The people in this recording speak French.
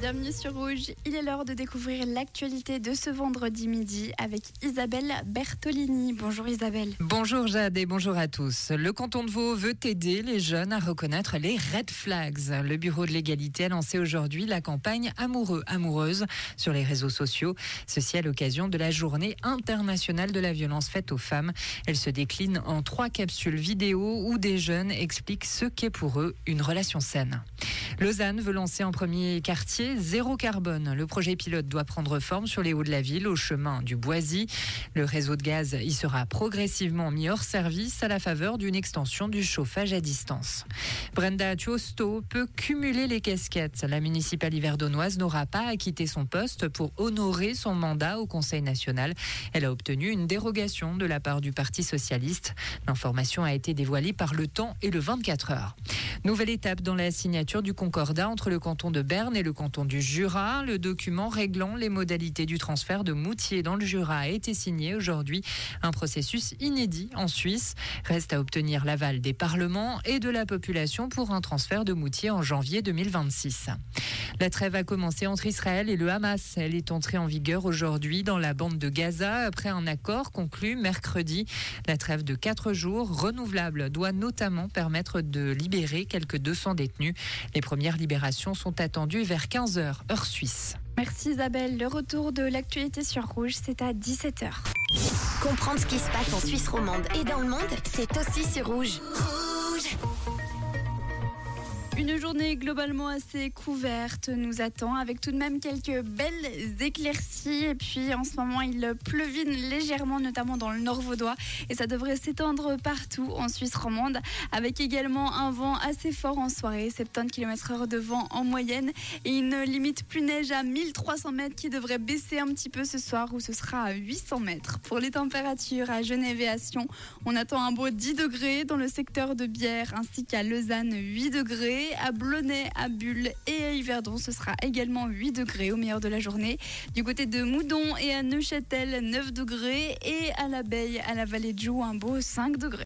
Bienvenue sur Rouge. Il est l'heure de découvrir l'actualité de ce vendredi midi avec Isabelle Bertolini. Bonjour Isabelle. Bonjour Jade et bonjour à tous. Le canton de Vaud veut aider les jeunes à reconnaître les red flags. Le bureau de l'égalité a lancé aujourd'hui la campagne Amoureux Amoureuse sur les réseaux sociaux. Ceci à l'occasion de la journée internationale de la violence faite aux femmes. Elle se décline en trois capsules vidéo où des jeunes expliquent ce qu'est pour eux une relation saine. Lausanne veut lancer en premier quartier zéro carbone. Le projet pilote doit prendre forme sur les hauts de la ville, au chemin du Boisy. Le réseau de gaz y sera progressivement mis hors service à la faveur d'une extension du chauffage à distance. Brenda Tuosto peut cumuler les casquettes. La municipale hiverdonnoise n'aura pas à quitter son poste pour honorer son mandat au Conseil national. Elle a obtenu une dérogation de la part du Parti socialiste. L'information a été dévoilée par le temps et le 24 heures. Nouvelle étape dans la signature du concordat entre le canton de Berne et le canton du Jura. Le document réglant les modalités du transfert de Moutier dans le Jura a été signé aujourd'hui. Un processus inédit en Suisse. Reste à obtenir l'aval des parlements et de la population pour un transfert de Moutier en janvier 2026. La trêve a commencé entre Israël et le Hamas. Elle est entrée en vigueur aujourd'hui dans la bande de Gaza après un accord conclu mercredi. La trêve de quatre jours renouvelable doit notamment permettre de libérer quelques 200 détenus. Les premières libérations sont attendues vers 15h, heure suisse. Merci Isabelle. Le retour de l'actualité sur Rouge, c'est à 17h. Comprendre ce qui se passe en Suisse romande et dans le monde, c'est aussi sur Rouge. Une journée globalement assez couverte nous attend avec tout de même quelques belles éclaircies. Et puis en ce moment, il pleuvine légèrement, notamment dans le nord vaudois. Et ça devrait s'étendre partout en Suisse romande avec également un vent assez fort en soirée, 70 km/h de vent en moyenne. Et une limite plus neige à 1300 mètres qui devrait baisser un petit peu ce soir où ce sera à 800 mètres. Pour les températures à Genève et à Sion, on attend un beau 10 degrés dans le secteur de Bière ainsi qu'à Lausanne 8 à Blonay, à Bulle et à Yverdon. Ce sera également 8 degrés au meilleur de la journée. Du côté de Moudon et à Neuchâtel, 9 degrés. Et à l'Abeille, à la vallée de Joux, un beau 5 degrés.